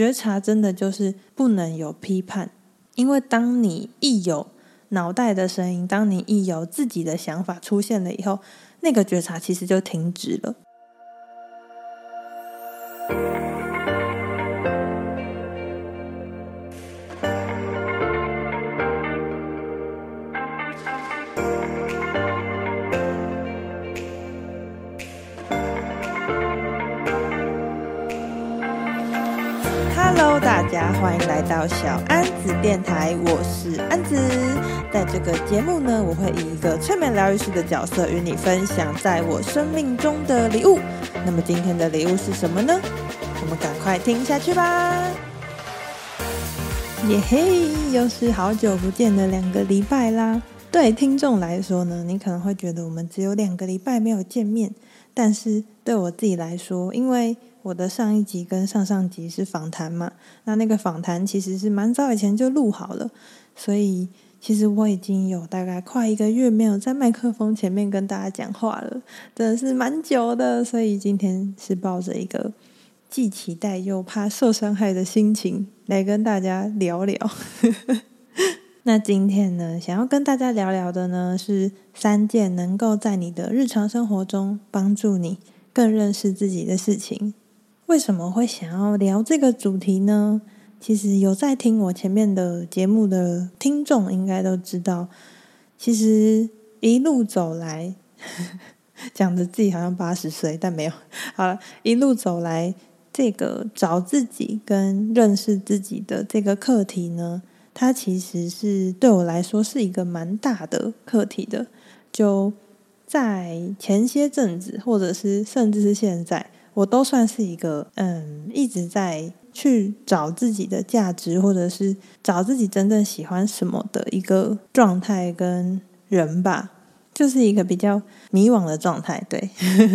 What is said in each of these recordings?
觉察真的就是不能有批判，因为当你一有脑袋的声音，当你一有自己的想法出现了以后，那个觉察其实就停止了。小安子电台，我是安子。在这个节目呢，我会以一个催眠疗愈师的角色与你分享在我生命中的礼物。那么今天的礼物是什么呢？我们赶快听下去吧。耶嘿，又是好久不见的两个礼拜啦。对听众来说呢，你可能会觉得我们只有两个礼拜没有见面，但是对我自己来说，因为我的上一集跟上上集是访谈嘛，那那个访谈其实是蛮早以前就录好了，所以其实我已经有大概快一个月没有在麦克风前面跟大家讲话了，真的是蛮久的，所以今天是抱着一个既期待又怕受伤害的心情来跟大家聊聊。那今天呢，想要跟大家聊聊的呢，是三件能够在你的日常生活中帮助你更认识自己的事情。为什么会想要聊这个主题呢？其实有在听我前面的节目的听众应该都知道，其实一路走来，讲着自己好像八十岁，但没有。好了，一路走来，这个找自己跟认识自己的这个课题呢，它其实是对我来说是一个蛮大的课题的。就在前些阵子，或者是甚至是现在。我都算是一个嗯，一直在去找自己的价值，或者是找自己真正喜欢什么的一个状态跟人吧，就是一个比较迷惘的状态。对，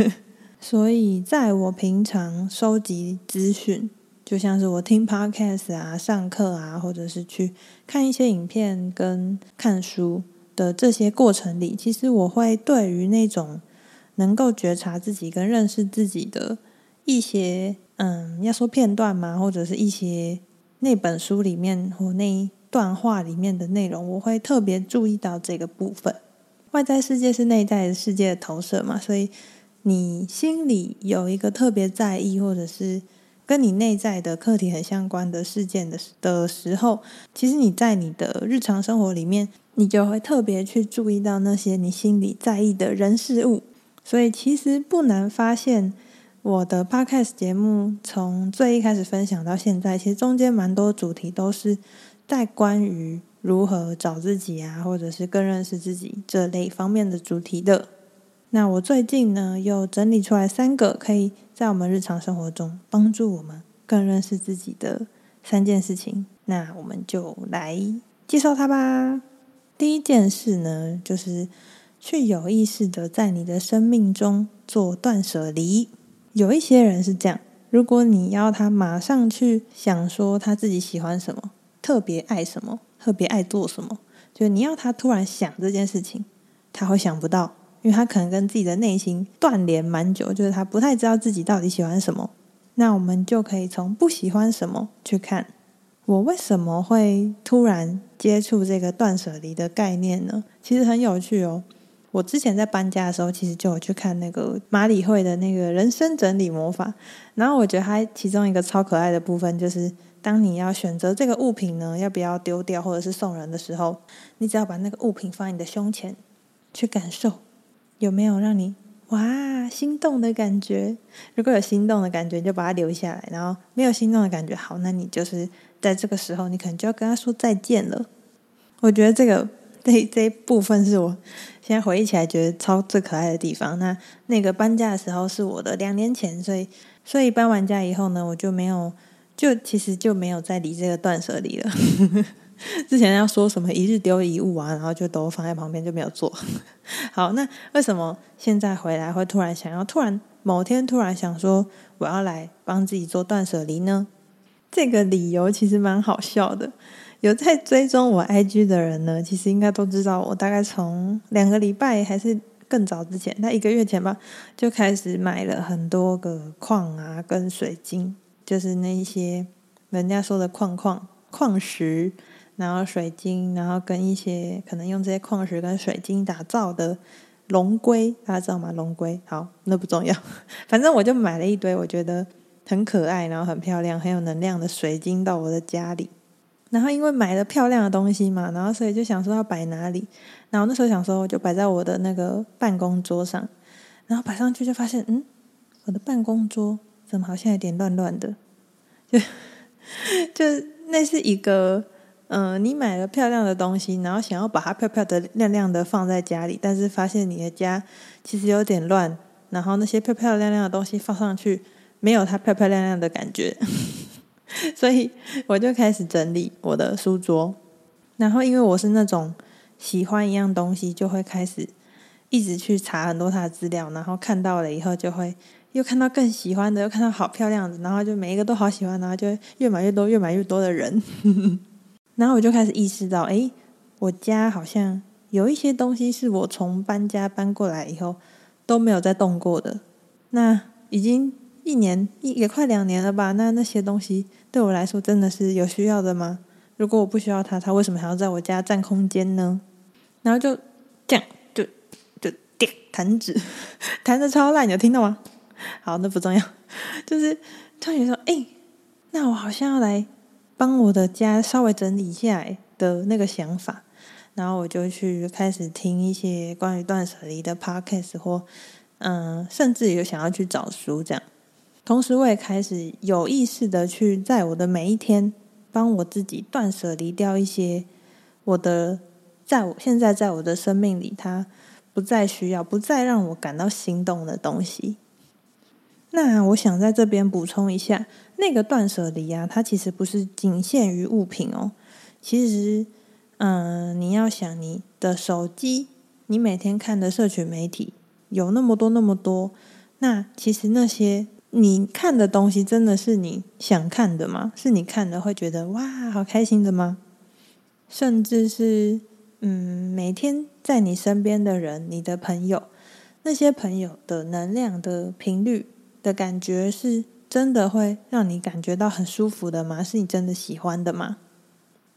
所以在我平常收集资讯，就像是我听 podcast 啊、上课啊，或者是去看一些影片跟看书的这些过程里，其实我会对于那种。能够觉察自己跟认识自己的一些，嗯，要说片段吗？或者是一些那本书里面或那一段话里面的内容，我会特别注意到这个部分。外在世界是内在的世界的投射嘛，所以你心里有一个特别在意，或者是跟你内在的课题很相关的事件的的时候，其实你在你的日常生活里面，你就会特别去注意到那些你心里在意的人事物。所以其实不难发现，我的 Podcast 节目从最一开始分享到现在，其实中间蛮多主题都是在关于如何找自己啊，或者是更认识自己这类方面的主题的。那我最近呢，又整理出来三个可以在我们日常生活中帮助我们更认识自己的三件事情。那我们就来介绍它吧。第一件事呢，就是。去有意识的在你的生命中做断舍离。有一些人是这样，如果你要他马上去想说他自己喜欢什么，特别爱什么，特别爱做什么，就你要他突然想这件事情，他会想不到，因为他可能跟自己的内心断联蛮久，就是他不太知道自己到底喜欢什么。那我们就可以从不喜欢什么去看，我为什么会突然接触这个断舍离的概念呢？其实很有趣哦。我之前在搬家的时候，其实就有去看那个马里会的那个人生整理魔法，然后我觉得它其中一个超可爱的部分，就是当你要选择这个物品呢，要不要丢掉或者是送人的时候，你只要把那个物品放在你的胸前，去感受有没有让你哇心动的感觉。如果有心动的感觉，就把它留下来；然后没有心动的感觉，好，那你就是在这个时候，你可能就要跟他说再见了。我觉得这个。这这一部分是我现在回忆起来觉得超最可爱的地方。那那个搬家的时候是我的两年前，所以所以搬完家以后呢，我就没有就其实就没有再理这个断舍离了。之前要说什么一日丢一物啊，然后就都放在旁边就没有做。好，那为什么现在回来会突然想要突然某天突然想说我要来帮自己做断舍离呢？这个理由其实蛮好笑的。有在追踪我 IG 的人呢，其实应该都知道，我大概从两个礼拜还是更早之前，那一个月前吧，就开始买了很多个矿啊跟水晶，就是那一些人家说的矿矿矿石，然后水晶，然后跟一些可能用这些矿石跟水晶打造的龙龟，大家知道吗？龙龟，好，那不重要，反正我就买了一堆，我觉得很可爱，然后很漂亮，很有能量的水晶到我的家里。然后因为买了漂亮的东西嘛，然后所以就想说要摆哪里。然后那时候想说，我就摆在我的那个办公桌上。然后摆上去就发现，嗯，我的办公桌怎么好像有点乱乱的？就就那是一个，嗯、你买了漂亮的东西，然后想要把它漂漂的、亮亮的放在家里，但是发现你的家其实有点乱。然后那些漂漂亮亮的东西放上去，没有它漂漂亮亮的感觉。所以我就开始整理我的书桌，然后因为我是那种喜欢一样东西，就会开始一直去查很多它的资料，然后看到了以后就会又看到更喜欢的，又看到好漂亮的，然后就每一个都好喜欢，然后就越买越多，越买越多的人。然后我就开始意识到，诶，我家好像有一些东西是我从搬家搬过来以后都没有再动过的，那已经。一年一也快两年了吧？那那些东西对我来说真的是有需要的吗？如果我不需要它，它为什么还要在我家占空间呢？然后就这样，就就点弹指，弹得超烂，有听到吗？好，那不重要，就是突然说，哎，那我好像要来帮我的家稍微整理一下的那个想法，然后我就去开始听一些关于断舍离的 podcast 或嗯，甚至有想要去找书这样。同时，我也开始有意识的去在我的每一天，帮我自己断舍离掉一些我的，在我现在在我的生命里，它不再需要、不再让我感到心动的东西。那我想在这边补充一下，那个断舍离啊，它其实不是仅限于物品哦。其实，嗯，你要想你的手机，你每天看的社群媒体有那么多那么多，那其实那些。你看的东西真的是你想看的吗？是你看了会觉得哇，好开心的吗？甚至是嗯，每天在你身边的人，你的朋友，那些朋友的能量的频率的感觉，是真的会让你感觉到很舒服的吗？是你真的喜欢的吗？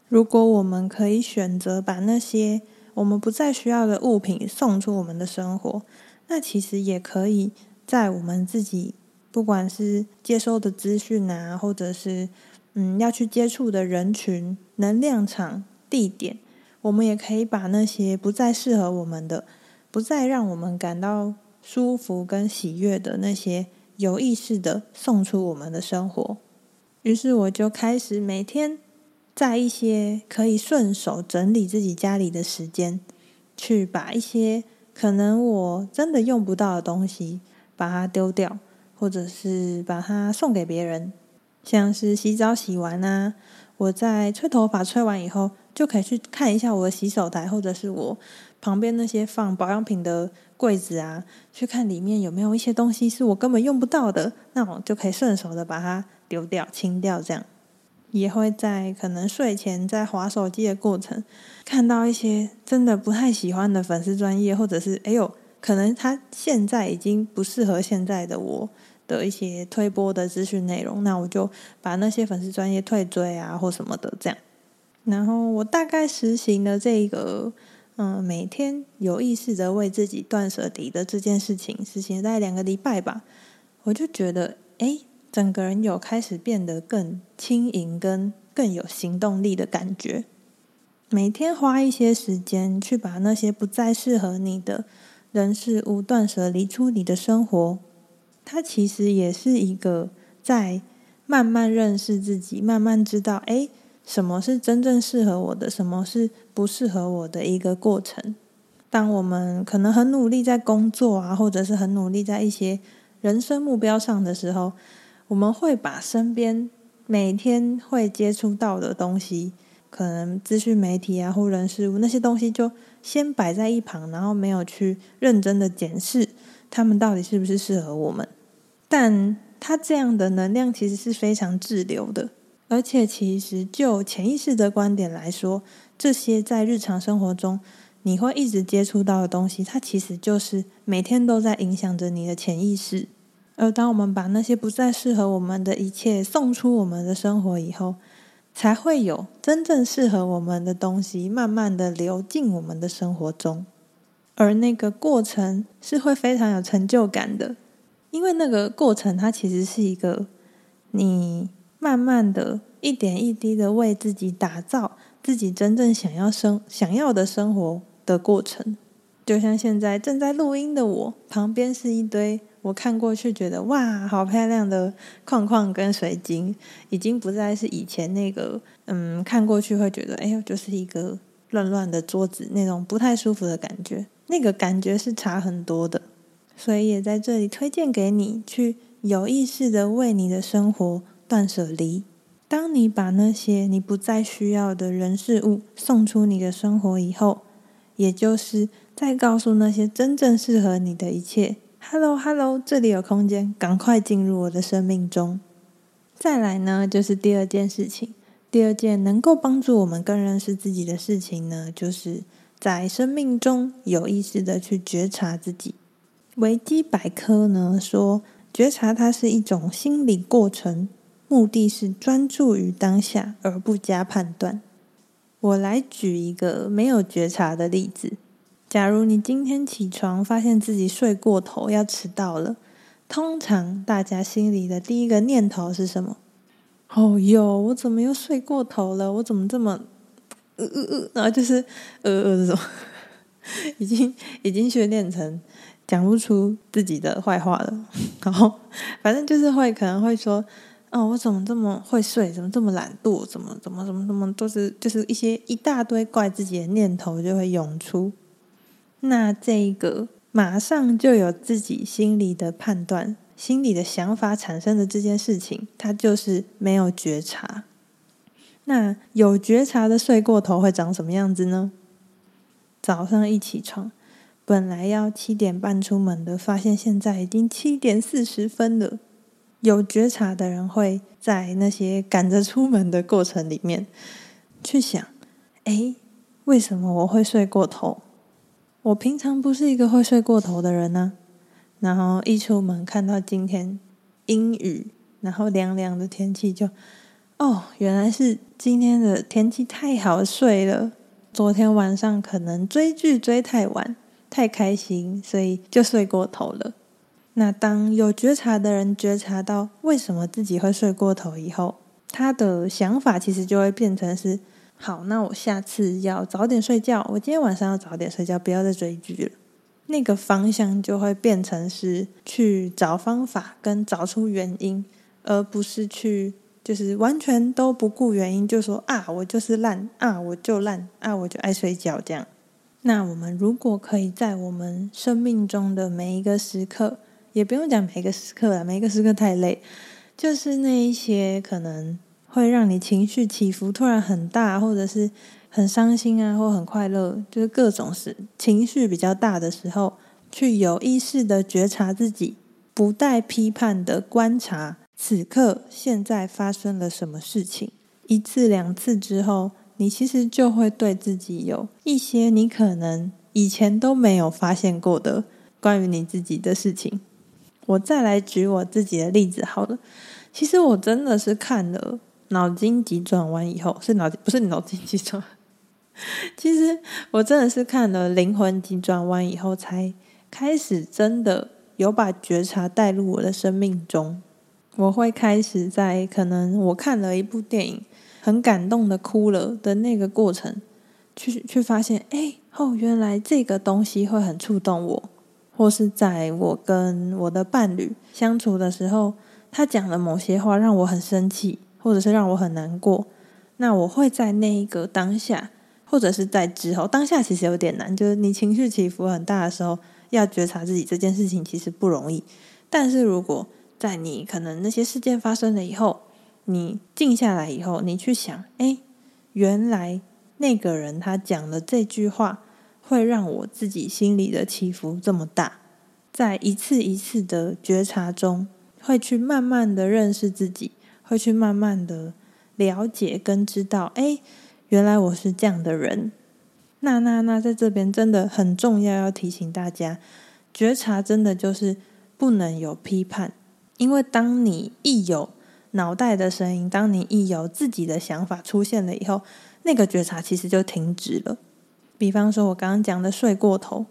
如果我们可以选择把那些我们不再需要的物品送出我们的生活，那其实也可以在我们自己。不管是接收的资讯啊，或者是嗯要去接触的人群、能量场、地点，我们也可以把那些不再适合我们的、不再让我们感到舒服跟喜悦的那些，有意识的送出我们的生活。于是我就开始每天在一些可以顺手整理自己家里的时间，去把一些可能我真的用不到的东西，把它丢掉。或者是把它送给别人，像是洗澡洗完啊，我在吹头发吹完以后，就可以去看一下我的洗手台，或者是我旁边那些放保养品的柜子啊，去看里面有没有一些东西是我根本用不到的，那我就可以顺手的把它丢掉、清掉。这样也会在可能睡前在滑手机的过程，看到一些真的不太喜欢的粉丝专业，或者是哎呦，可能他现在已经不适合现在的我。的一些推播的资讯内容，那我就把那些粉丝专业退追啊，或什么的这样。然后我大概实行了这个，嗯，每天有意识的为自己断舍离的这件事情，实行了大概两个礼拜吧。我就觉得，哎，整个人有开始变得更轻盈，跟更有行动力的感觉。每天花一些时间去把那些不再适合你的人事物断舍离出你的生活。它其实也是一个在慢慢认识自己、慢慢知道，哎，什么是真正适合我的，什么是不适合我的一个过程。当我们可能很努力在工作啊，或者是很努力在一些人生目标上的时候，我们会把身边每天会接触到的东西，可能资讯媒体啊，或人事物那些东西，就先摆在一旁，然后没有去认真的检视他们到底是不是适合我们。但他这样的能量其实是非常滞留的，而且其实就潜意识的观点来说，这些在日常生活中你会一直接触到的东西，它其实就是每天都在影响着你的潜意识。而当我们把那些不再适合我们的一切送出我们的生活以后，才会有真正适合我们的东西慢慢的流进我们的生活中。而那个过程是会非常有成就感的，因为那个过程它其实是一个你慢慢的一点一滴的为自己打造自己真正想要生想要的生活的过程。就像现在正在录音的我，旁边是一堆我看过去觉得哇，好漂亮的矿矿跟水晶，已经不再是以前那个嗯，看过去会觉得哎呦，就是一个乱乱的桌子那种不太舒服的感觉。那个感觉是差很多的，所以也在这里推荐给你，去有意识的为你的生活断舍离。当你把那些你不再需要的人事物送出你的生活以后，也就是在告诉那些真正适合你的一切：“Hello, Hello，这里有空间，赶快进入我的生命中。”再来呢，就是第二件事情，第二件能够帮助我们更认识自己的事情呢，就是。在生命中有意识的去觉察自己。维基百科呢说，觉察它是一种心理过程，目的是专注于当下而不加判断。我来举一个没有觉察的例子：假如你今天起床发现自己睡过头，要迟到了，通常大家心里的第一个念头是什么？哦哟，我怎么又睡过头了？我怎么这么……呃呃呃，然后就是呃呃这种，已经已经训练成讲不出自己的坏话了。然后反正就是会可能会说，哦，我怎么这么会睡？怎么这么懒惰？怎么怎么怎么怎么都是就是一些一大堆怪自己的念头就会涌出。那这个马上就有自己心里的判断、心里的想法产生的这件事情，它就是没有觉察。那有觉察的睡过头会长什么样子呢？早上一起床，本来要七点半出门的，发现现在已经七点四十分了。有觉察的人会在那些赶着出门的过程里面去想：诶，为什么我会睡过头？我平常不是一个会睡过头的人呢。然后一出门看到今天阴雨，然后凉凉的天气就。哦，原来是今天的天气太好睡了。昨天晚上可能追剧追太晚，太开心，所以就睡过头了。那当有觉察的人觉察到为什么自己会睡过头以后，他的想法其实就会变成是：好，那我下次要早点睡觉。我今天晚上要早点睡觉，不要再追剧了。那个方向就会变成是去找方法跟找出原因，而不是去。就是完全都不顾原因，就说啊，我就是烂啊，我就烂啊，我就爱睡觉这样。那我们如果可以在我们生命中的每一个时刻，也不用讲每一个时刻了，每一个时刻太累，就是那一些可能会让你情绪起伏突然很大，或者是很伤心啊，或很快乐，就是各种是情绪比较大的时候，去有意识的觉察自己，不带批判的观察。此刻，现在发生了什么事情？一次两次之后，你其实就会对自己有一些你可能以前都没有发现过的关于你自己的事情。我再来举我自己的例子好了。其实我真的是看了脑筋急转弯以后，是脑筋不是脑筋急转弯。其实我真的是看了灵魂急转弯以后，才开始真的有把觉察带入我的生命中。我会开始在可能我看了一部电影，很感动的哭了的那个过程，去去发现，哎，哦，原来这个东西会很触动我，或是在我跟我的伴侣相处的时候，他讲了某些话让我很生气，或者是让我很难过，那我会在那一个当下，或者是在之后，当下其实有点难，就是你情绪起伏很大的时候，要觉察自己这件事情其实不容易，但是如果在你可能那些事件发生了以后，你静下来以后，你去想，哎，原来那个人他讲的这句话会让我自己心里的起伏这么大，在一次一次的觉察中，会去慢慢的认识自己，会去慢慢的了解跟知道，哎，原来我是这样的人。那那那，在这边真的很重要，要提醒大家，觉察真的就是不能有批判。因为当你一有脑袋的声音，当你一有自己的想法出现了以后，那个觉察其实就停止了。比方说，我刚刚讲的睡过头，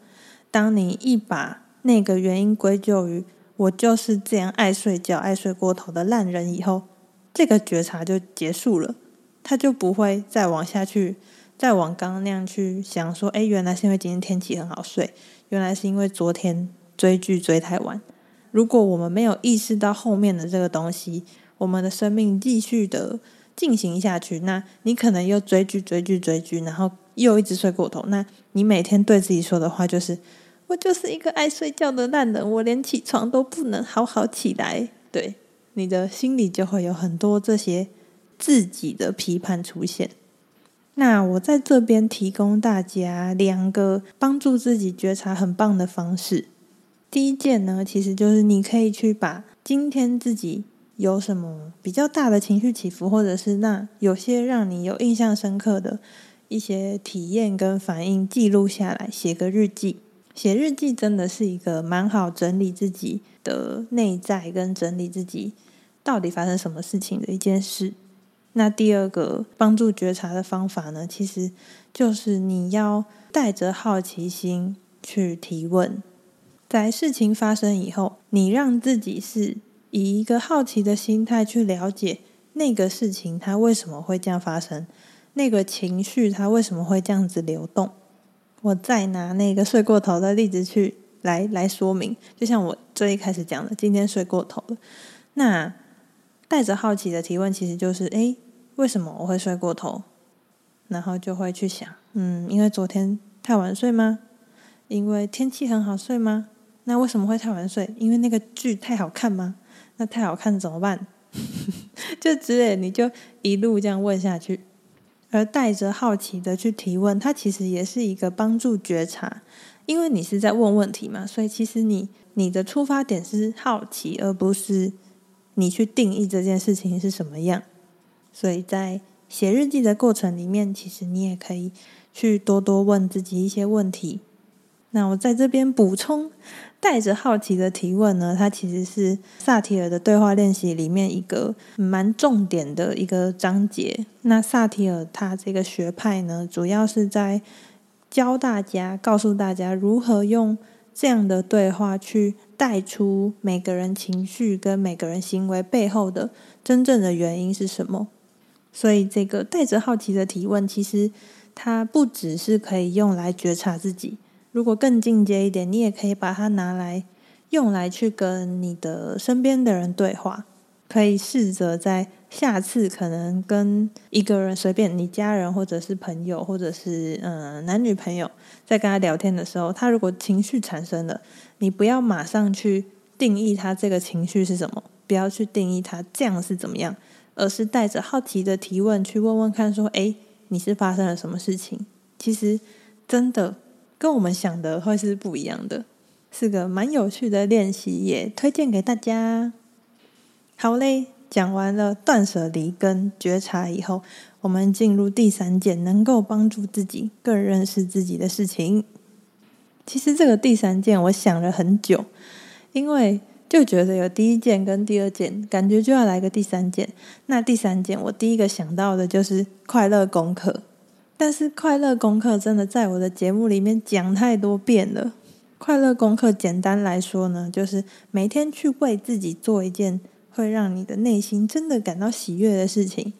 当你一把那个原因归咎于我就是这样爱睡觉、爱睡过头的烂人以后，这个觉察就结束了，他就不会再往下去，再往刚那样去想说，哎，原来是因为今天天气很好睡，原来是因为昨天追剧追太晚。如果我们没有意识到后面的这个东西，我们的生命继续的进行下去，那你可能又追剧、追剧、追剧，然后又一直睡过头。那你每天对自己说的话就是：“我就是一个爱睡觉的烂人，我连起床都不能好好起来。”对，你的心里就会有很多这些自己的批判出现。那我在这边提供大家两个帮助自己觉察很棒的方式。第一件呢，其实就是你可以去把今天自己有什么比较大的情绪起伏，或者是那有些让你有印象深刻的一些体验跟反应记录下来，写个日记。写日记真的是一个蛮好整理自己的内在跟整理自己到底发生什么事情的一件事。那第二个帮助觉察的方法呢，其实就是你要带着好奇心去提问。在事情发生以后，你让自己是以一个好奇的心态去了解那个事情，它为什么会这样发生，那个情绪它为什么会这样子流动。我再拿那个睡过头的例子去来来说明，就像我最一开始讲的，今天睡过头了。那带着好奇的提问，其实就是：诶，为什么我会睡过头？然后就会去想，嗯，因为昨天太晚睡吗？因为天气很好睡吗？那为什么会太晚睡？因为那个剧太好看吗？那太好看怎么办？就之类，你就一路这样问下去，而带着好奇的去提问，它其实也是一个帮助觉察，因为你是在问问题嘛，所以其实你你的出发点是好奇，而不是你去定义这件事情是什么样。所以在写日记的过程里面，其实你也可以去多多问自己一些问题。那我在这边补充，带着好奇的提问呢，它其实是萨提尔的对话练习里面一个蛮重点的一个章节。那萨提尔他这个学派呢，主要是在教大家、告诉大家如何用这样的对话去带出每个人情绪跟每个人行为背后的真正的原因是什么。所以，这个带着好奇的提问，其实它不只是可以用来觉察自己。如果更进阶一点，你也可以把它拿来用来去跟你的身边的人对话。可以试着在下次可能跟一个人随便你家人或者是朋友或者是嗯男女朋友在跟他聊天的时候，他如果情绪产生了，你不要马上去定义他这个情绪是什么，不要去定义他这样是怎么样，而是带着好奇的提问去问问看，说：“诶，你是发生了什么事情？”其实真的。跟我们想的会是不一样的，是个蛮有趣的练习，也推荐给大家。好嘞，讲完了断舍离跟觉察以后，我们进入第三件能够帮助自己更认识自己的事情。其实这个第三件我想了很久，因为就觉得有第一件跟第二件，感觉就要来个第三件。那第三件我第一个想到的就是快乐功课。但是快乐功课真的在我的节目里面讲太多遍了。快乐功课简单来说呢，就是每天去为自己做一件会让你的内心真的感到喜悦的事情。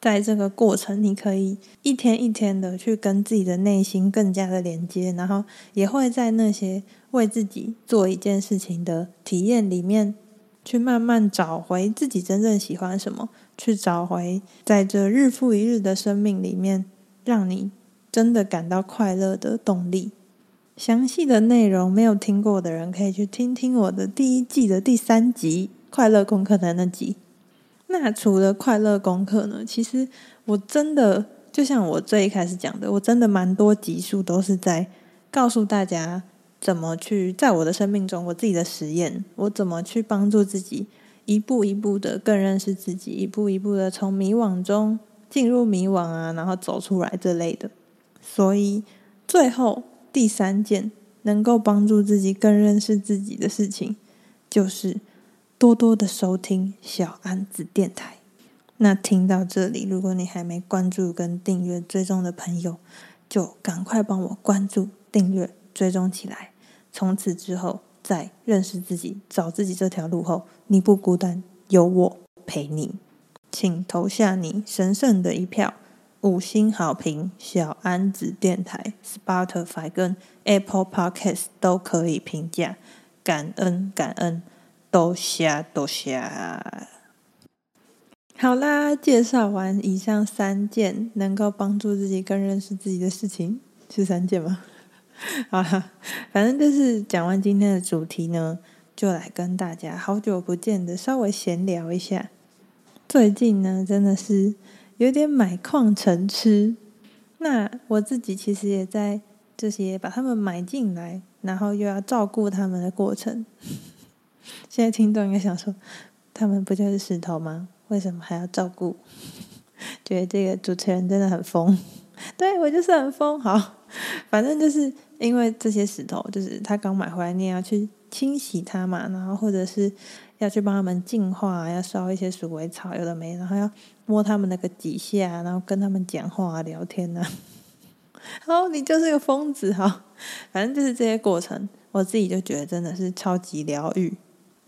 在这个过程，你可以一天一天的去跟自己的内心更加的连接，然后也会在那些为自己做一件事情的体验里面，去慢慢找回自己真正喜欢什么，去找回在这日复一日的生命里面。让你真的感到快乐的动力。详细的内容没有听过的人，可以去听听我的第一季的第三集《快乐功课》的那集。那除了快乐功课呢？其实我真的就像我最一开始讲的，我真的蛮多集数都是在告诉大家怎么去在我的生命中，我自己的实验，我怎么去帮助自己一步一步的更认识自己，一步一步的从迷惘中。进入迷惘啊，然后走出来这类的，所以最后第三件能够帮助自己更认识自己的事情，就是多多的收听小安子电台。那听到这里，如果你还没关注跟订阅追踪的朋友，就赶快帮我关注、订阅、追踪起来。从此之后，在认识自己、找自己这条路后，你不孤单，有我陪你。请投下你神圣的一票，五星好评，小安子电台、Spotify 跟 Apple Podcasts 都可以评价，感恩感恩，多谢多谢。好啦，介绍完以上三件能够帮助自己更认识自己的事情，是三件吗？好啦，反正就是讲完今天的主题呢，就来跟大家好久不见的稍微闲聊一下。最近呢，真的是有点买矿成痴。那我自己其实也在这些把他们买进来，然后又要照顾他们的过程。现在听众应该想说，他们不就是石头吗？为什么还要照顾？觉得这个主持人真的很疯。对，我就是很疯。好，反正就是因为这些石头，就是他刚买回来，你也要去清洗它嘛，然后或者是。要去帮他们净化，要烧一些鼠尾草，有的没，然后要摸他们那个几下，然后跟他们讲话聊天呐。哦，你就是个疯子哈！反正就是这些过程，我自己就觉得真的是超级疗愈。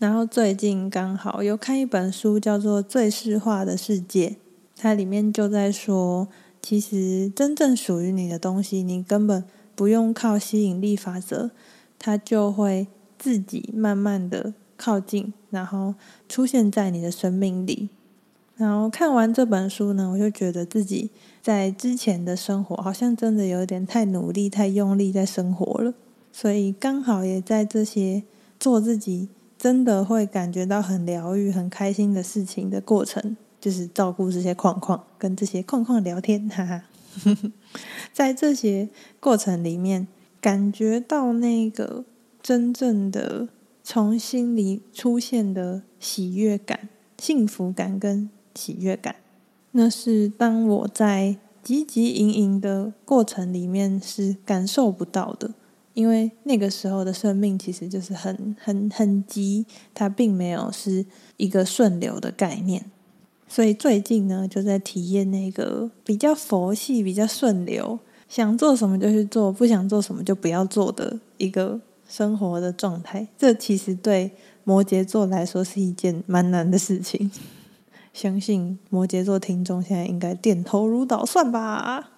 然后最近刚好有看一本书，叫做《最适化的世界》，它里面就在说，其实真正属于你的东西，你根本不用靠吸引力法则，它就会自己慢慢的。靠近，然后出现在你的生命里。然后看完这本书呢，我就觉得自己在之前的生活好像真的有点太努力、太用力在生活了。所以刚好也在这些做自己真的会感觉到很疗愈、很开心的事情的过程，就是照顾这些框框，跟这些框框聊天，哈哈。在这些过程里面，感觉到那个真正的。从心里出现的喜悦感、幸福感跟喜悦感，那是当我在汲汲营营的过程里面是感受不到的，因为那个时候的生命其实就是很、很、很急，它并没有是一个顺流的概念。所以最近呢，就在体验那个比较佛系、比较顺流，想做什么就去做，不想做什么就不要做的一个。生活的状态，这其实对摩羯座来说是一件蛮难的事情。相信摩羯座听众现在应该点头如捣蒜吧。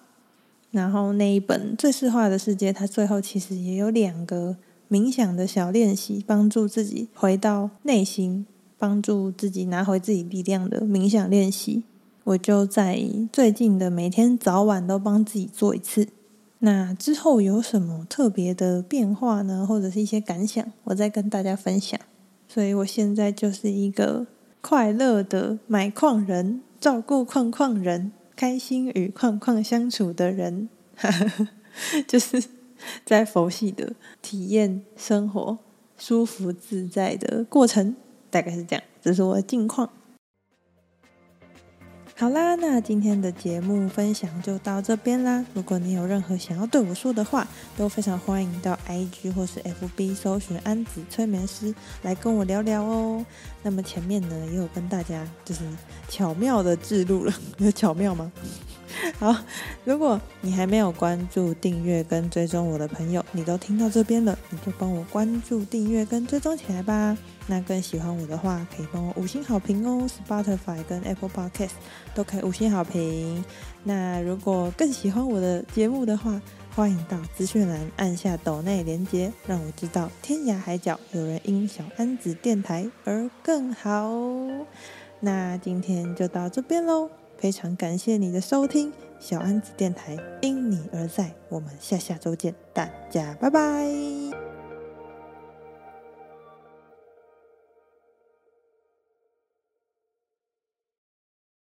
然后那一本《最适化的世界》，它最后其实也有两个冥想的小练习，帮助自己回到内心，帮助自己拿回自己力量的冥想练习。我就在最近的每天早晚都帮自己做一次。那之后有什么特别的变化呢？或者是一些感想，我再跟大家分享。所以我现在就是一个快乐的买矿人，照顾矿矿人，开心与框框相处的人，就是在佛系的体验生活，舒服自在的过程，大概是这样。这是我的近况。好啦，那今天的节目分享就到这边啦。如果你有任何想要对我说的话，都非常欢迎到 IG 或是 FB 搜寻安子催眠师来跟我聊聊哦。那么前面呢，也有跟大家就是巧妙的记录了，有巧妙吗？好，如果你还没有关注、订阅跟追踪我的朋友，你都听到这边了，你就帮我关注、订阅跟追踪起来吧。那更喜欢我的话，可以帮我五星好评哦，Spotify 跟 Apple Podcast 都可以五星好评。那如果更喜欢我的节目的话，欢迎到资讯栏按下抖内连接，让我知道天涯海角有人因小安子电台而更好。那今天就到这边喽，非常感谢你的收听，小安子电台因你而在，我们下下周见，大家拜拜。